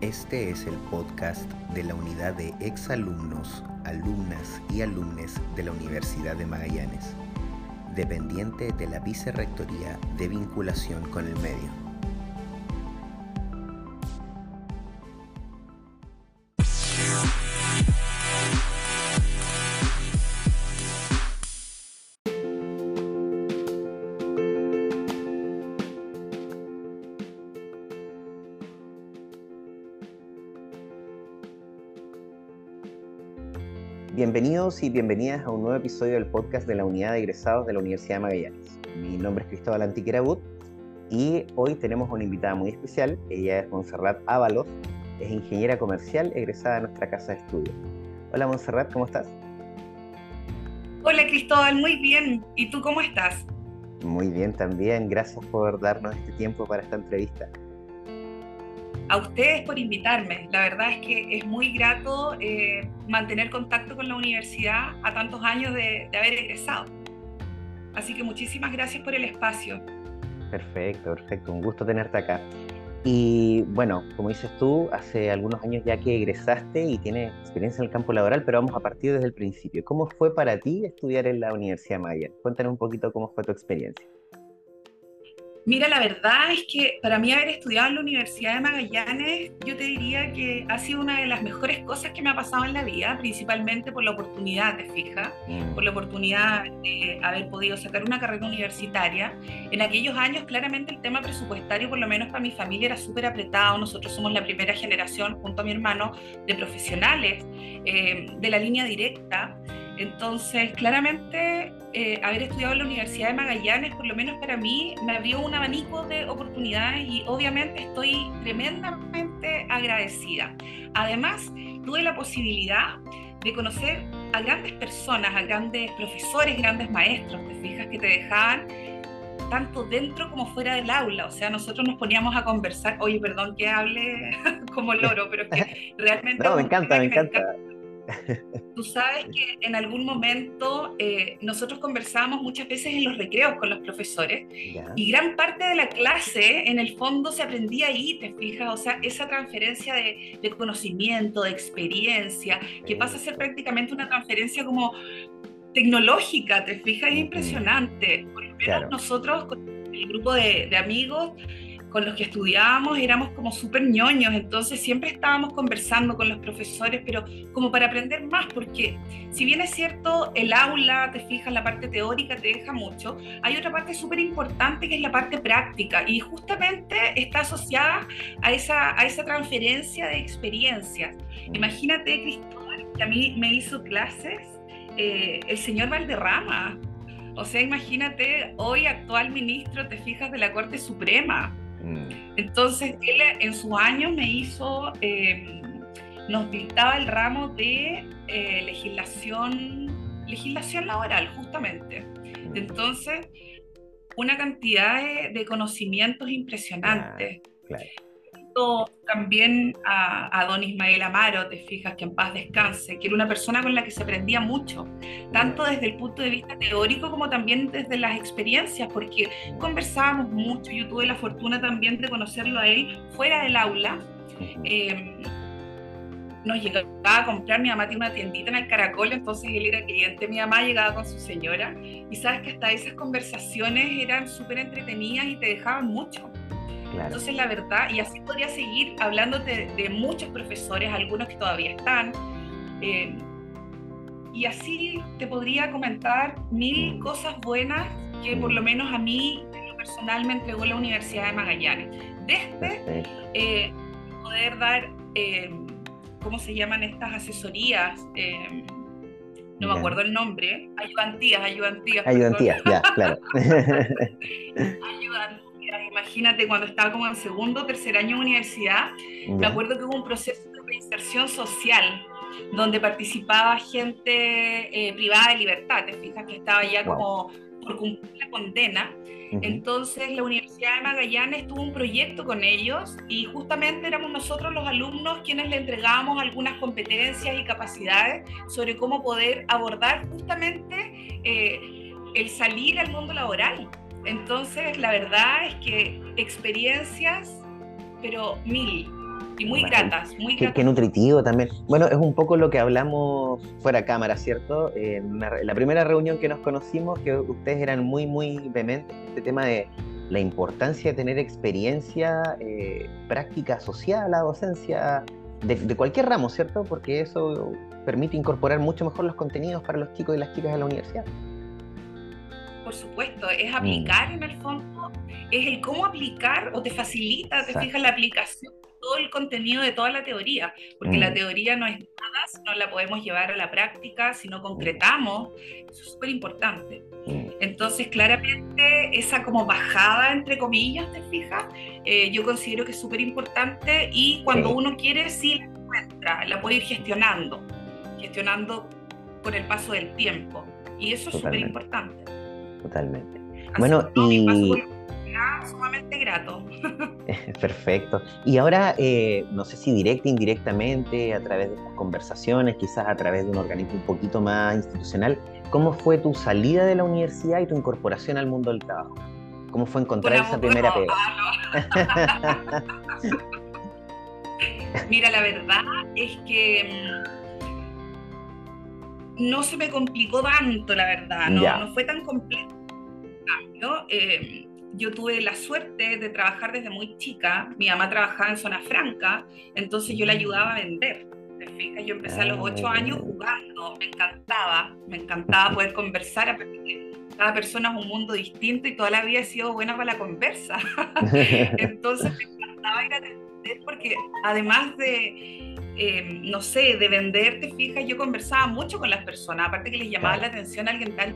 Este es el podcast de la unidad de exalumnos, alumnas y alumnes de la Universidad de Magallanes, dependiente de la Vicerrectoría de Vinculación con el Medio. Y bienvenidas a un nuevo episodio del podcast de la Unidad de Egresados de la Universidad de Magallanes. Mi nombre es Cristóbal Antiquerabut y hoy tenemos una invitada muy especial. Ella es Montserrat Ábalos, es ingeniera comercial egresada de nuestra casa de estudio. Hola Montserrat, ¿cómo estás? Hola Cristóbal, muy bien. ¿Y tú cómo estás? Muy bien también. Gracias por darnos este tiempo para esta entrevista a ustedes por invitarme. La verdad es que es muy grato eh, mantener contacto con la universidad a tantos años de, haber egresado. Así que muchísimas gracias por el espacio. Perfecto, perfecto. Un gusto tenerte acá. Y bueno, como dices tú, hace algunos años ya que egresaste y tienes experiencia en el campo laboral, pero vamos a partir desde el principio. ¿Cómo fue para ti estudiar en la Universidad de Magallanes? Cuéntanos un poquito cómo fue tu experiencia. Mira, la verdad es que para mí haber estudiado en la Universidad de Magallanes, yo te diría que ha sido una de las mejores cosas que me ha pasado en la vida, principalmente por la oportunidad, te fijas, mm. por la oportunidad de haber podido sacar una carrera universitaria. En aquellos años, claramente el tema presupuestario, por lo menos para mi familia, era súper apretado. Nosotros somos la primera generación, junto a mi hermano, de profesionales eh, de la línea directa. Entonces, claramente, eh, haber estudiado en la Universidad de Magallanes, por lo menos para mí, me abrió un abanico de oportunidades y obviamente estoy tremendamente agradecida. Además, tuve la posibilidad de conocer a grandes personas, a grandes profesores, grandes maestros, te fijas, que te dejaban tanto dentro como fuera del aula. O sea, nosotros nos poníamos a conversar. Oye, perdón que hable como loro, pero es que realmente... no, me encanta, me encanta. Tú sabes que en algún momento eh, nosotros conversábamos muchas veces en los recreos con los profesores y gran parte de la clase en el fondo se aprendía ahí, te fijas, o sea, esa transferencia de, conocimiento, de experiencia, que pasa a ser prácticamente una transferencia como tecnológica, te fijas, es impresionante. Por lo menos nosotros, con el grupo de, de amigos, con los que estudiábamos éramos como súper ñoños, entonces siempre estábamos conversando con los profesores, pero como para aprender más, porque si bien es cierto, el aula, te fijas, la parte teórica te deja mucho, hay otra parte súper importante que es la parte práctica y justamente está asociada a esa, a esa transferencia de experiencias. Imagínate, Cristóbal, que a mí me hizo clases eh, el señor Valderrama. O sea, imagínate, hoy actual ministro, te fijas, de la Corte Suprema. Mm. Entonces, él en sus años me hizo, em, nos dictaba el ramo de eh, legislación, legislación laboral, justamente. Mm. Entonces, una cantidad de, conocimientos impresionantes también a, don Ismael Amaro, te fijas, que en paz descanse, que era una persona con la que se aprendía mucho, tanto desde el punto de vista teórico como también desde las experiencias, porque conversábamos mucho, yo tuve la fortuna también de conocerlo a él fuera del aula. Em, nos llegaba a comprar, mi mamá tiene una tiendita en el Caracol, entonces él era cliente, mi mamá llegaba con su señora, y sabes que hasta esas conversaciones eran súper entretenidas y te dejaban mucho. Entonces, la verdad, y así podría seguir hablándote de, muchos profesores, algunos que todavía están. Eh, y así te podría comentar mil mm. cosas buenas que por lo menos a mí, en lo personal, me entregó la Universidad de Magallanes. Desde eh, poder dar, eh, ¿cómo se llaman estas asesorías? no me acuerdo el nombre, ayudantías, ayudantías. Ayudantías, ya, claro. ayudantías imagínate cuando estaba como en segundo o tercer año de universidad, me acuerdo que hubo un proceso de reinserción social donde participaba gente eh, privada de libertad, te fijas que estaba ya como por cumplir la condena. Entonces la Universidad de Magallanes tuvo un proyecto con ellos y justamente éramos nosotros los alumnos quienes le entregábamos algunas competencias y capacidades sobre cómo poder abordar justamente eh, el salir al mundo laboral. Entonces, la verdad es que experiencias, pero mil. y muy gratas, muy qué, Qué, nutritivo también. Bueno, es un poco lo que hablamos fuera cámara, ¿cierto? En la primera reunión que nos conocimos, que ustedes eran muy, muy vehementes en este tema de la importancia de tener experiencia eh, práctica asociada a la docencia de, cualquier ramo, ¿cierto? Porque eso permite incorporar mucho mejor los contenidos para los chicos y las chicas de la universidad. Por supuesto, es aplicar mm. en el fondo, es el cómo aplicar o te facilita, te fijas la aplicación todo el contenido de toda la teoría, porque la mm. teoría no es nada si no la podemos llevar a la práctica, si no concretamos, eso es súper importante. Mm. Entonces, claramente, esa como bajada, entre comillas, te fijas, eh, yo considero que es súper importante y cuando uno quiere, sí la encuentra, la puede ir gestionando, gestionando con el paso del tiempo. Y eso es súper importante. Totalmente. bueno, y sumamente grato. Perfecto. Y ahora, eh, no sé si directa, indirectamente, a través de estas conversaciones, quizás a través de un organismo un poquito más institucional, ¿cómo fue tu salida de la universidad y tu incorporación al mundo del trabajo? ¿Cómo fue encontrar esa primera pega? Ah, Mira, la verdad es que mm, no se me complicó tanto, la verdad, no, no fue tan complejo. Eh, yo tuve la suerte de trabajar desde muy chica. Mi mamá trabajaba en zona franca, entonces yo le ayudaba a vender. ¿Te fijas? Yo empecé a los ocho ah, años jugando, me encantaba, me encantaba poder conversar, cada persona es un mundo distinto y toda la vida he sido buena para la conversa. entonces me encantaba ir a vender porque además de, eh, no sé, de vender, te fijas, yo conversaba mucho con las personas, aparte que les llamaba la atención a alguien tal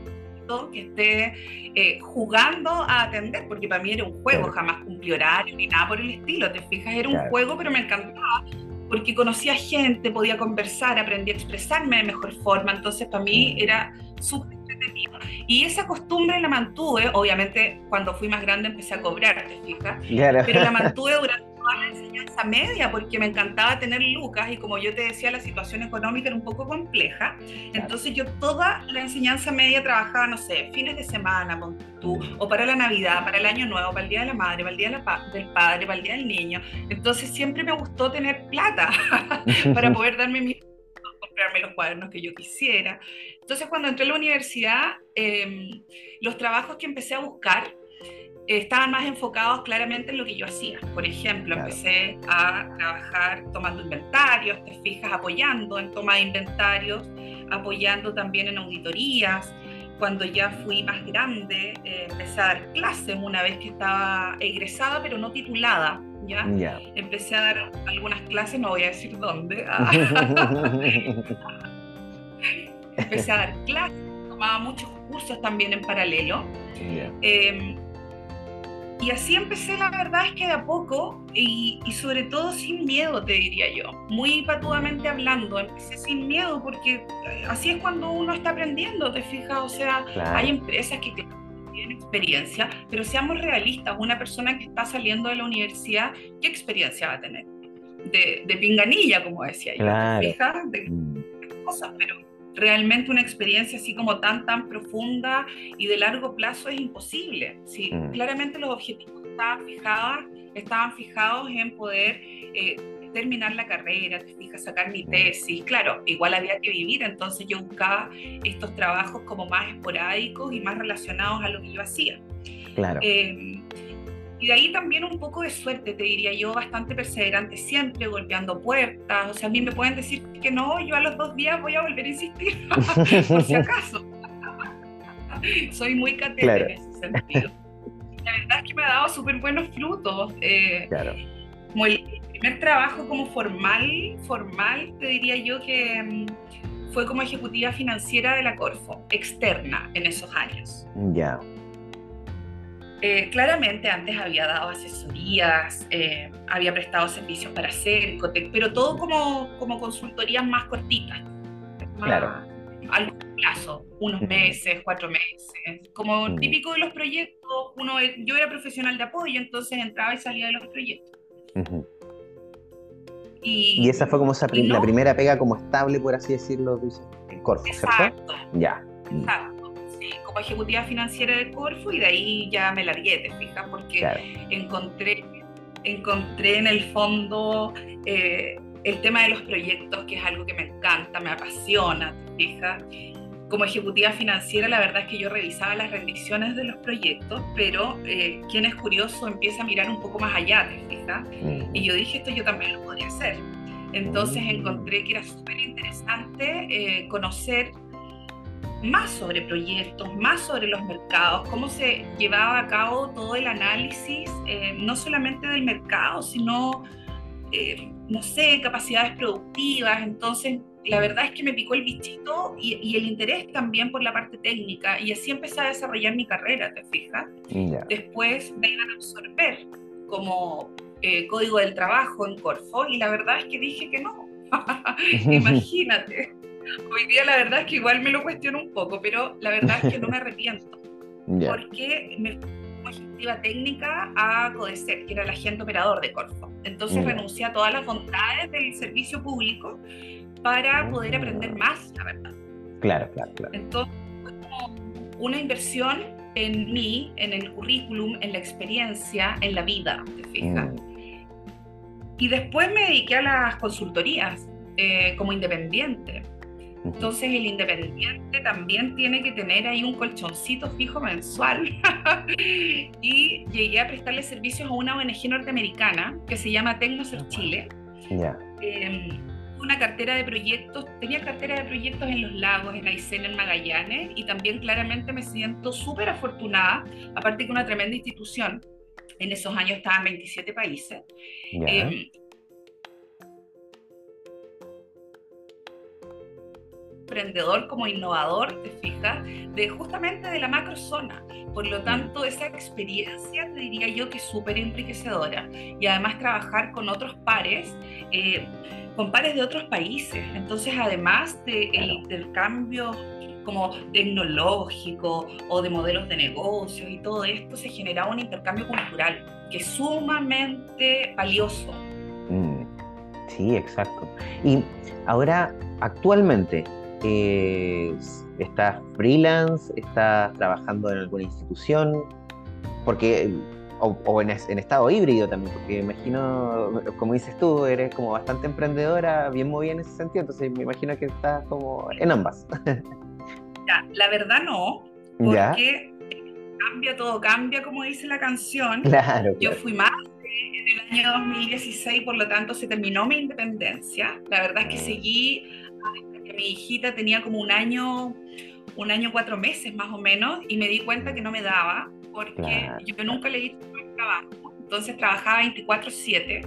que esté eh, jugando a atender, porque para mí era un juego, jamás cumplí horario ni nada por el estilo, te fijas, era un juego, pero me encantaba porque conocía gente, podía conversar, aprendí a expresarme de mejor forma, entonces para mí era súper entretenido. Y esa costumbre la mantuve, obviamente cuando fui más grande empecé a cobrar, te fijas, pero la mantuve durante la enseñanza media porque me encantaba tener lucas y como yo te decía, la situación económica era un poco compleja. Entonces yo toda la enseñanza media trabajaba, no sé, fines de semana, tú, o para la Navidad, para el Año Nuevo, para el Día de la Madre, para el Día del Padre, para el Día del Niño. Entonces siempre me gustó tener plata para poder darme mi comprarme los cuadernos que yo quisiera. Entonces, cuando entré a la universidad, em, los trabajos que empecé a buscar estaban más enfocados claramente en lo que yo hacía. Por ejemplo, empecé a trabajar tomando inventarios, te fijas, apoyando en toma de inventarios, apoyando también en auditorías. Cuando ya fui más grande, eh, empecé a dar clases una vez que estaba egresada, pero no titulada. ¿ya? Empecé a dar algunas clases, no voy a decir dónde. empecé a dar clases, tomaba muchos cursos también en paralelo. Em, y así empecé, la verdad es que de a poco y, sobre todo sin miedo, te diría yo, muy patudamente hablando, empecé sin miedo porque eh, así es cuando uno está aprendiendo, te fijas, o sea, hay empresas que tienen experiencia, pero seamos realistas, una persona que está saliendo de la universidad, ¿qué experiencia va a tener? De, de pinganilla, como decía yo, ¿te fijas? De, mm. cosas, pero realmente una experiencia así como tan, tan profunda y de largo plazo es imposible. Sí, mm. Claramente los objetivos estaban fijados, estaban fijados en poder eh, terminar la carrera, te fijas, sacar mi mm. tesis. Claro, igual había que vivir, entonces yo buscaba estos trabajos como más esporádicos y más relacionados a lo que yo hacía. Claro. Eh, y de ahí también un poco de suerte, te diría yo, bastante perseverante siempre, golpeando puertas. O sea, a mí me pueden decir que no, yo a los dos días voy a volver a insistir, por si acaso. Soy muy catete en ese sentido. La verdad es que me ha dado súper buenos frutos. Eh, claro. Como el primer trabajo como formal, formal, te diría yo que mm, fue como ejecutiva financiera de la Corfo, externa en esos años. Ya. Eh, claramente antes había dado asesorías, eh, había prestado servicios para Cercotec, pero todo como, como consultorías más cortitas. claro. A largo plazo, unos meses, cuatro meses. Como típico de los proyectos, uno, yo era profesional de apoyo, entonces entraba y salía de los proyectos. y, esa fue como la primera pega como estable, por así decirlo, en Corfo, ¿cierto? Ya. Exacto como ejecutiva financiera de Corfo y de ahí ya me largué, te fijas, porque encontré encontré en el fondo eh, el tema de los proyectos, que es algo que me encanta, me apasiona, ¿te fijas? Como ejecutiva financiera, la verdad es que yo revisaba las rendiciones de los proyectos, pero eh, quien es curioso empieza a mirar un poco más allá, ¿te fijas? Mm. Y yo dije, esto yo también lo podría hacer. Entonces mm. encontré que era súper interesante eh, conocer más sobre proyectos, más sobre los mercados, cómo se llevaba a cabo todo el análisis, eh, no solamente del mercado, sino, eh, no sé, capacidades productivas. Entonces, la verdad es que me picó el bichito y, el interés también por la parte técnica, y así empecé a desarrollar mi carrera, ¿te fijas? Después me iban a absorber como eh, código del trabajo en Corfo, y la verdad es que dije que no. Imagínate. Hoy día la verdad es que igual me lo cuestiono un poco, pero la verdad es que no me arrepiento. Porque me fui ejecutiva técnica a CODECER, que era el agente operador de Corfo. Entonces renuncié a todas las bondades del servicio público para poder aprender más, la verdad. Claro, claro, claro. Entonces una inversión en mí, en el currículum, en la experiencia, en la vida, ¿te fijas? Mm. Y después me dediqué a las consultorías eh, como independiente. Entonces el independiente también tiene que tener ahí un colchoncito fijo mensual. y llegué a prestarle servicios a una ONG norteamericana que se llama Tecnoser Chile. Em, una cartera de proyectos, tenía cartera de proyectos en los lagos, en Aysén, en Magallanes, y también claramente me siento súper afortunada, aparte que una tremenda institución. En esos años estaban 27 países emprendedor como innovador, te fijas, de justamente de la macrozona. Por lo tanto, esa experiencia te diría yo que es súper enriquecedora y además trabajar con otros pares, eh, con pares de otros países. Entonces, además del de intercambio como tecnológico o de modelos de negocios y todo esto, se genera un intercambio cultural que es sumamente valioso. Mm, sí, exacto. Y ahora, actualmente, eh, ¿Estás freelance? ¿Estás trabajando en alguna institución? Porque, o, en, estado híbrido también, porque imagino, como dices tú, eres como bastante emprendedora, bien movida en ese sentido, entonces me imagino que estás como en ambas. Ya, la verdad no, porque cambia, todo cambia, como dice la canción. Claro, Yo fui más en el año 2016, por lo tanto se terminó mi independencia. La verdad es que ah. Seguí mi hijita tenía como un año, un año cuatro meses más o menos, y me di cuenta que no me daba, porque yo nunca le di trabajo. Entonces trabajaba 24-7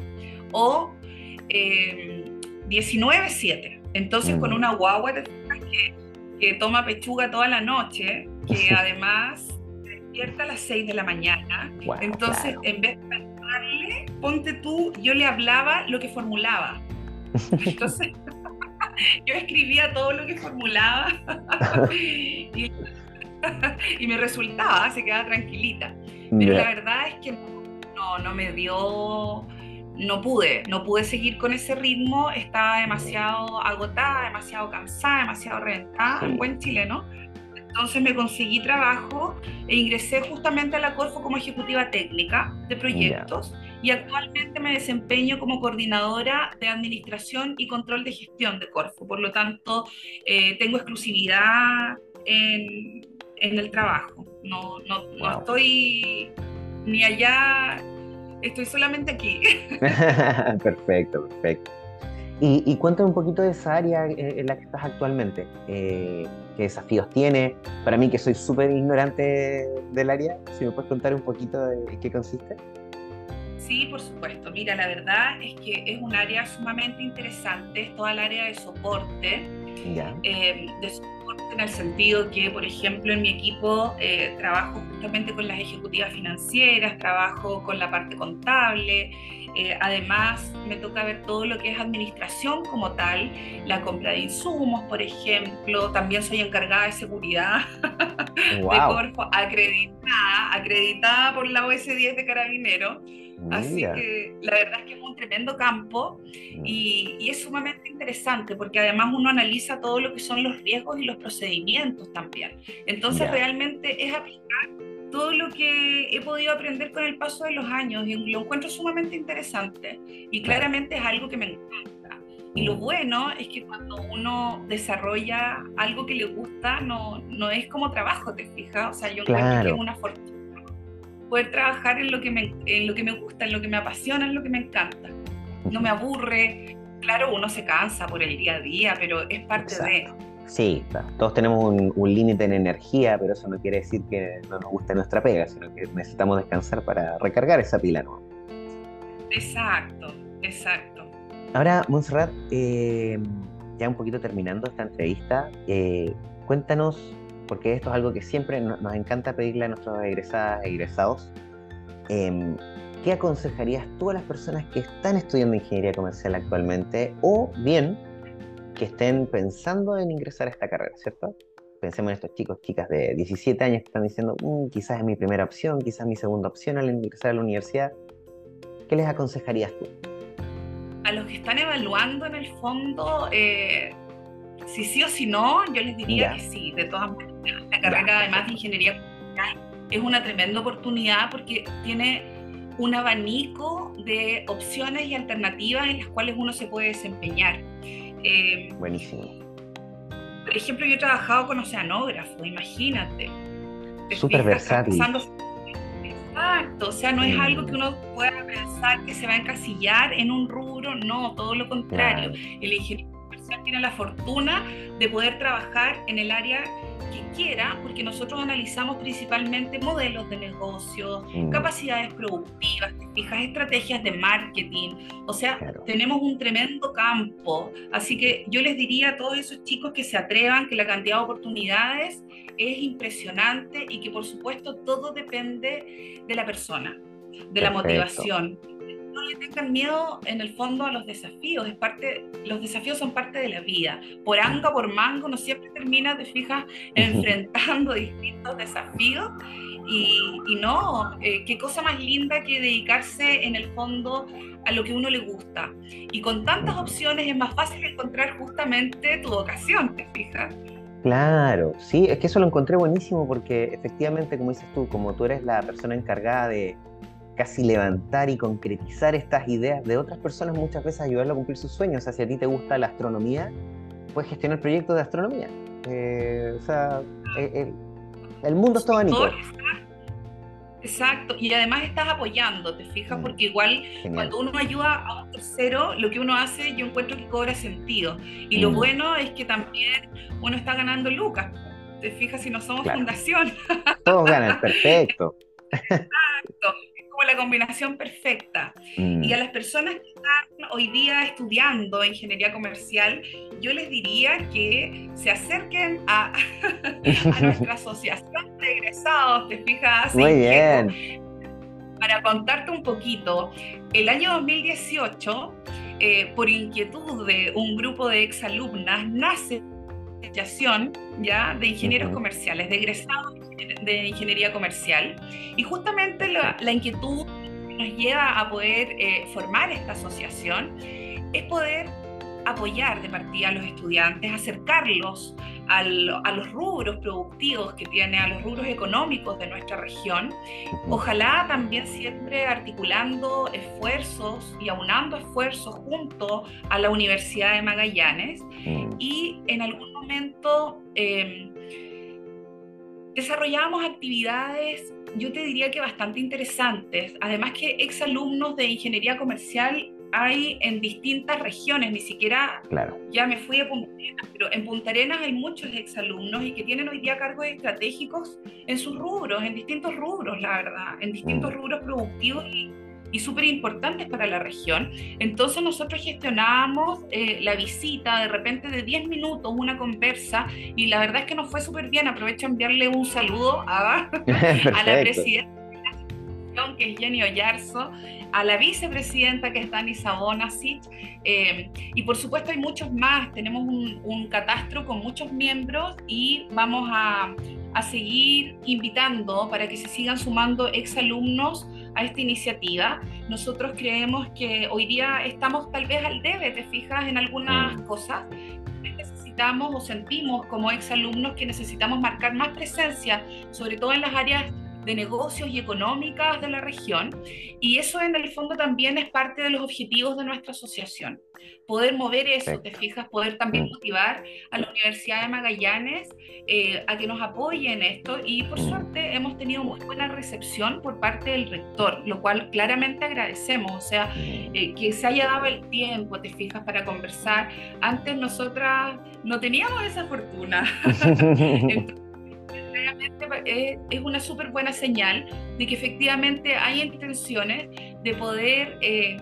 o 19-7. Em, Entonces con mm. una guagua que, que toma pechuga toda la noche, que además despierta a las 6 de la mañana. Entonces, en vez de hablarle, ponte tú, yo le hablaba lo que formulaba. Entonces, yo escribía todo lo que formulaba y, me resultaba, se quedaba tranquilita. Pero la verdad es que no, no me dio, no pude, no pude seguir con ese ritmo, estaba demasiado agotada, demasiado cansada, demasiado reventada, en buen chileno. Entonces me conseguí trabajo e ingresé justamente a la Corfo como ejecutiva técnica de proyectos y actualmente me desempeño como coordinadora de administración y control de gestión de Corfo. Por lo tanto, eh, tengo exclusividad en, en, el trabajo. No, no, no estoy ni allá, estoy solamente aquí. perfecto, perfecto. Y, cuéntame un poquito de esa área en la que estás actualmente. Eh, ¿Qué desafíos tiene? Para mí, que soy súper ignorante del área, si me puedes contar un poquito de qué consiste. Sí, por supuesto. Mira, la verdad es que es un área sumamente interesante, es toda el área de soporte. Eh, de soporte en el sentido que, por ejemplo, en mi equipo eh, trabajo justamente con las ejecutivas financieras, trabajo con la parte contable, eh, además, me toca ver todo lo que es administración como tal, la compra de insumos, por ejemplo. También soy encargada de seguridad de Corfo, acreditada, acreditada por la OS10 de Carabinero. Así que la verdad es que es un tremendo campo mm. y, es sumamente interesante porque además uno analiza todo lo que son los riesgos y los procedimientos también. Entonces realmente es aplicar todo lo que he podido aprender con el paso de los años y lo encuentro sumamente interesante y claramente es algo que me encanta. Y lo mm. bueno es que cuando uno desarrolla algo que le gusta, no, no es como trabajo, ¿te fijas? O sea, yo encuentro que es una fortuna poder trabajar en lo, que me, en lo que me gusta, en lo que me apasiona, en lo que me encanta. No me aburre. Claro, uno se cansa por el día a día, pero es parte de Sí, todos tenemos un, límite en energía, pero eso no quiere decir que no nos guste nuestra pega, sino que necesitamos descansar para recargar esa pila. ¿no? Exacto, exacto. Ahora, Montserrat, eh, ya un poquito terminando esta entrevista, eh, cuéntanos, porque esto es algo que siempre nos, encanta pedirle a nuestros egresadas e egresados, em, ¿qué aconsejarías tú a las personas que están estudiando ingeniería comercial actualmente o bien que estén pensando en ingresar a esta carrera, ¿cierto? Pensemos en estos chicos, chicas de 17 años que están diciendo, mm, quizás es mi primera opción, quizás mi segunda opción al ingresar a la universidad. ¿Qué les aconsejarías tú? A los que están evaluando en el fondo, eh, si sí o si no, yo les diría que sí, de todas maneras. La carrera además de ingeniería es una tremenda oportunidad porque tiene un abanico de opciones y alternativas en las cuales uno se puede desempeñar. Eh, Buenísimo. Por ejemplo, yo he trabajado con oceanógrafo, imagínate. Súper versátil. Exacto, o sea, no es algo que uno pueda pensar que se va a encasillar en un rubro, no, todo lo contrario. El ingeniero tiene la fortuna de poder trabajar en el área quiera, porque nosotros analizamos principalmente modelos de negocio, mm. capacidades productivas, fijas estrategias de marketing, o sea, tenemos un tremendo campo. Así que yo les diría a todos esos chicos que se atrevan, que la cantidad de oportunidades es impresionante y que por supuesto todo depende de la persona, de la motivación no le tengan miedo en el fondo a los desafíos, es parte, los desafíos son parte de la vida. Por anga, por mango, no siempre termina, te fijas, enfrentando distintos desafíos. Y, no, eh, qué cosa más linda que dedicarse en el fondo a lo que uno le gusta. Y con tantas opciones es más fácil encontrar justamente tu vocación, ¿te fijas? Claro, sí, es que eso lo encontré buenísimo porque efectivamente, como dices tú, como tú eres la persona encargada de, casi levantar y concretizar estas ideas de otras personas, muchas veces ayudarlo a cumplir sus sueños. O sea, si a ti te gusta la astronomía, puedes gestionar proyectos de astronomía. Eh, o sea, eh, eh, el mundo está abanico. Exacto, y además estás apoyando, te fijas, mm, porque igual cuando uno ayuda a un tercero, lo que uno hace yo encuentro que cobra sentido. Y lo mm. bueno es que también uno está ganando lucas, te fijas si no somos fundación. Todos ganan, perfecto. Exacto la combinación perfecta. Y a mm. las personas que están hoy día estudiando ingeniería comercial, yo les diría que se acerquen a, a nuestra asociación de egresados, ¿te fijas? Muy bien. Para contarte un poquito, el año 2018, eh, por inquietud de un grupo de exalumnas, nace asociación ya de ingenieros comerciales, de egresados de ingeniería comercial. Y justamente la, inquietud que nos lleva a poder eh, formar esta asociación es poder apoyar de partida a los estudiantes, acercarlos a los rubros productivos que tiene, a los rubros económicos de nuestra región. Ojalá también siempre articulando esfuerzos y aunando esfuerzos junto a la Universidad de Magallanes mm. y en algún momento... Eh, desarrollábamos actividades, yo te diría que bastante interesantes. Además que exalumnos de ingeniería comercial hay en distintas regiones, ni siquiera claro. ya me fui a Punta Arenas, pero en Punta Arenas hay muchos exalumnos y que tienen hoy día cargos estratégicos en sus rubros, en distintos rubros, la verdad, en distintos mm. rubros productivos y y súper importantes para la región. Entonces nosotros gestionábamos eh, la visita de repente de 10 minutos, una conversa, y la verdad es que nos fue súper bien. Aprovecho a enviarle un saludo a, a la presidenta que es Jenny Oyarzo, a la vicepresidenta que es Dani Sabona, eh, y por supuesto hay muchos más, tenemos un, un catastro con muchos miembros y vamos a, a, seguir invitando para que se sigan sumando exalumnos a esta iniciativa. Nosotros creemos que hoy día estamos tal vez al debe, te fijas, en algunas mm. cosas. Necesitamos o sentimos como exalumnos que necesitamos marcar más presencia, sobre todo en las áreas de negocios y económicas de la región. Y eso en el fondo también es parte de los objetivos de nuestra asociación. Poder mover eso, te fijas, poder también mm. motivar a la Universidad de Magallanes eh, a que nos apoye en esto. Y por mm. suerte hemos tenido muy buena recepción por parte del rector, lo cual claramente agradecemos. O sea, mm. eh, que se haya dado el tiempo, te fijas, para conversar. Antes nosotras no teníamos esa fortuna. es, una súper buena señal de que efectivamente hay intenciones de poder eh,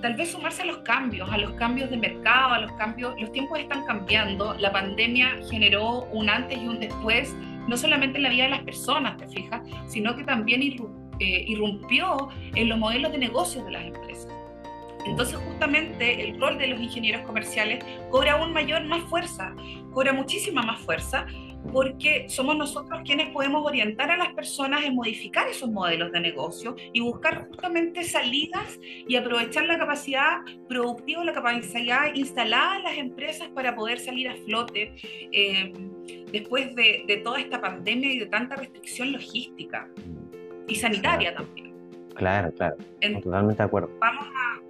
tal vez sumarse a los cambios, a los cambios de mercado, a los cambios, los tiempos están cambiando, la pandemia generó un antes y un después, no solamente en la vida de las personas, te fijas, sino que también eh, irrumpió en los modelos de negocios de las empresas. Entonces justamente el rol de los ingenieros comerciales cobra aún mayor, más fuerza, cobra muchísima más fuerza, porque somos nosotros quienes podemos orientar a las personas en modificar esos modelos de negocio y buscar justamente salidas y aprovechar la capacidad productiva, la capacidad instalada en las empresas para poder salir a flote eh, después de, de, toda esta pandemia y de tanta restricción logística y sanitaria también. Claro, claro, totalmente de acuerdo. Vamos a,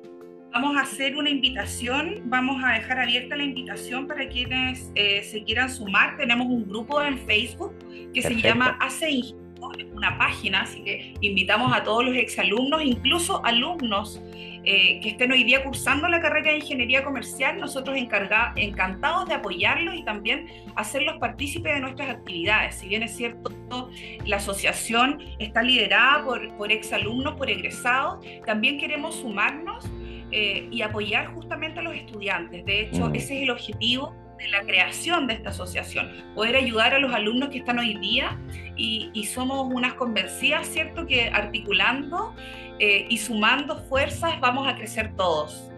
Vamos a hacer una invitación, vamos a dejar abierta la invitación para quienes eh, se quieran sumar. Tenemos un grupo en Facebook que se llama Hace Ingeniería, una página, así que invitamos a todos los exalumnos, incluso alumnos eh, que estén hoy día cursando la carrera de Ingeniería Comercial, nosotros encantados de apoyarlos y también hacerlos partícipes de nuestras actividades. Si bien es cierto, la asociación está liderada por, por exalumnos, por egresados, también queremos sumarnos eh, y apoyar justamente a los estudiantes. De hecho, mm. ese es el objetivo de la creación de esta asociación, poder ayudar a los alumnos que están hoy día y, somos unas convencidas, ¿cierto?, que articulando eh, y sumando fuerzas vamos a crecer todos.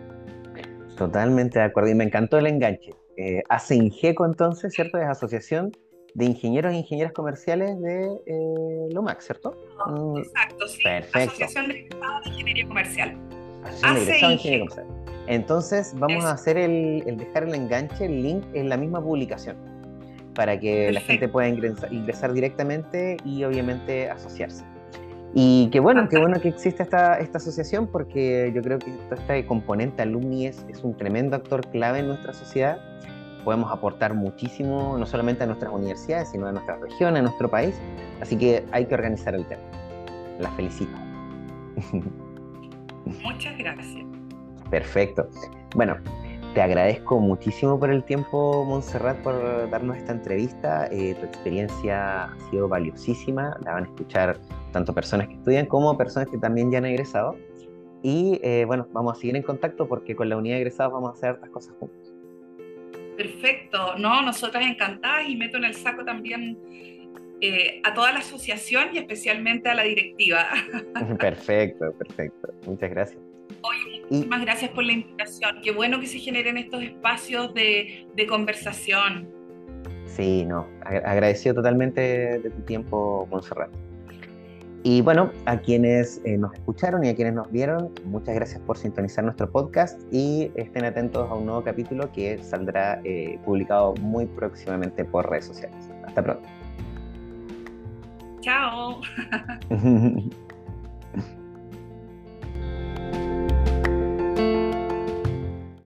Totalmente de acuerdo y me encantó el enganche. Eh, ACINGECO entonces, ¿cierto? Es Asociación de Ingenieros e Ingenieras Comerciales de eh, LOMAC, ¿cierto? Exacto, sí. Asociación de Ingeniería Comercial. Entonces vamos a hacer el, dejar el enganche, el link en la misma publicación, para que la gente pueda ingresar, directamente y obviamente asociarse. Y qué bueno, qué bueno que existe esta, esta asociación porque yo creo que este componente alumni es, es un tremendo actor clave en nuestra sociedad. Podemos aportar muchísimo, no solamente a nuestras universidades, sino a nuestra región, a nuestro país. Así que hay que organizar el tema. La felicito. Muchas gracias. Perfecto. Bueno, te agradezco muchísimo por el tiempo, Montserrat, por darnos esta entrevista. Eh, tu experiencia ha sido valiosísima. La van a escuchar tanto personas que estudian como personas que también ya han egresado. Y eh, bueno, vamos a seguir en contacto porque con la unidad de egresados vamos a hacer estas cosas juntos. Perfecto. No, nosotras encantadas y meto en el saco también eh, a toda la asociación y especialmente a la directiva. Perfecto, perfecto. Muchas gracias. Oye, muchísimas gracias por la invitación. Qué bueno que se generen estos espacios de, conversación. Sí, no, agradecido totalmente de tu tiempo, Monserrat. Y bueno, a quienes eh, nos escucharon y a quienes nos vieron, muchas gracias por sintonizar nuestro podcast y estén atentos a un nuevo capítulo que saldrá eh, publicado muy próximamente por redes sociales. Hasta pronto. Tchau!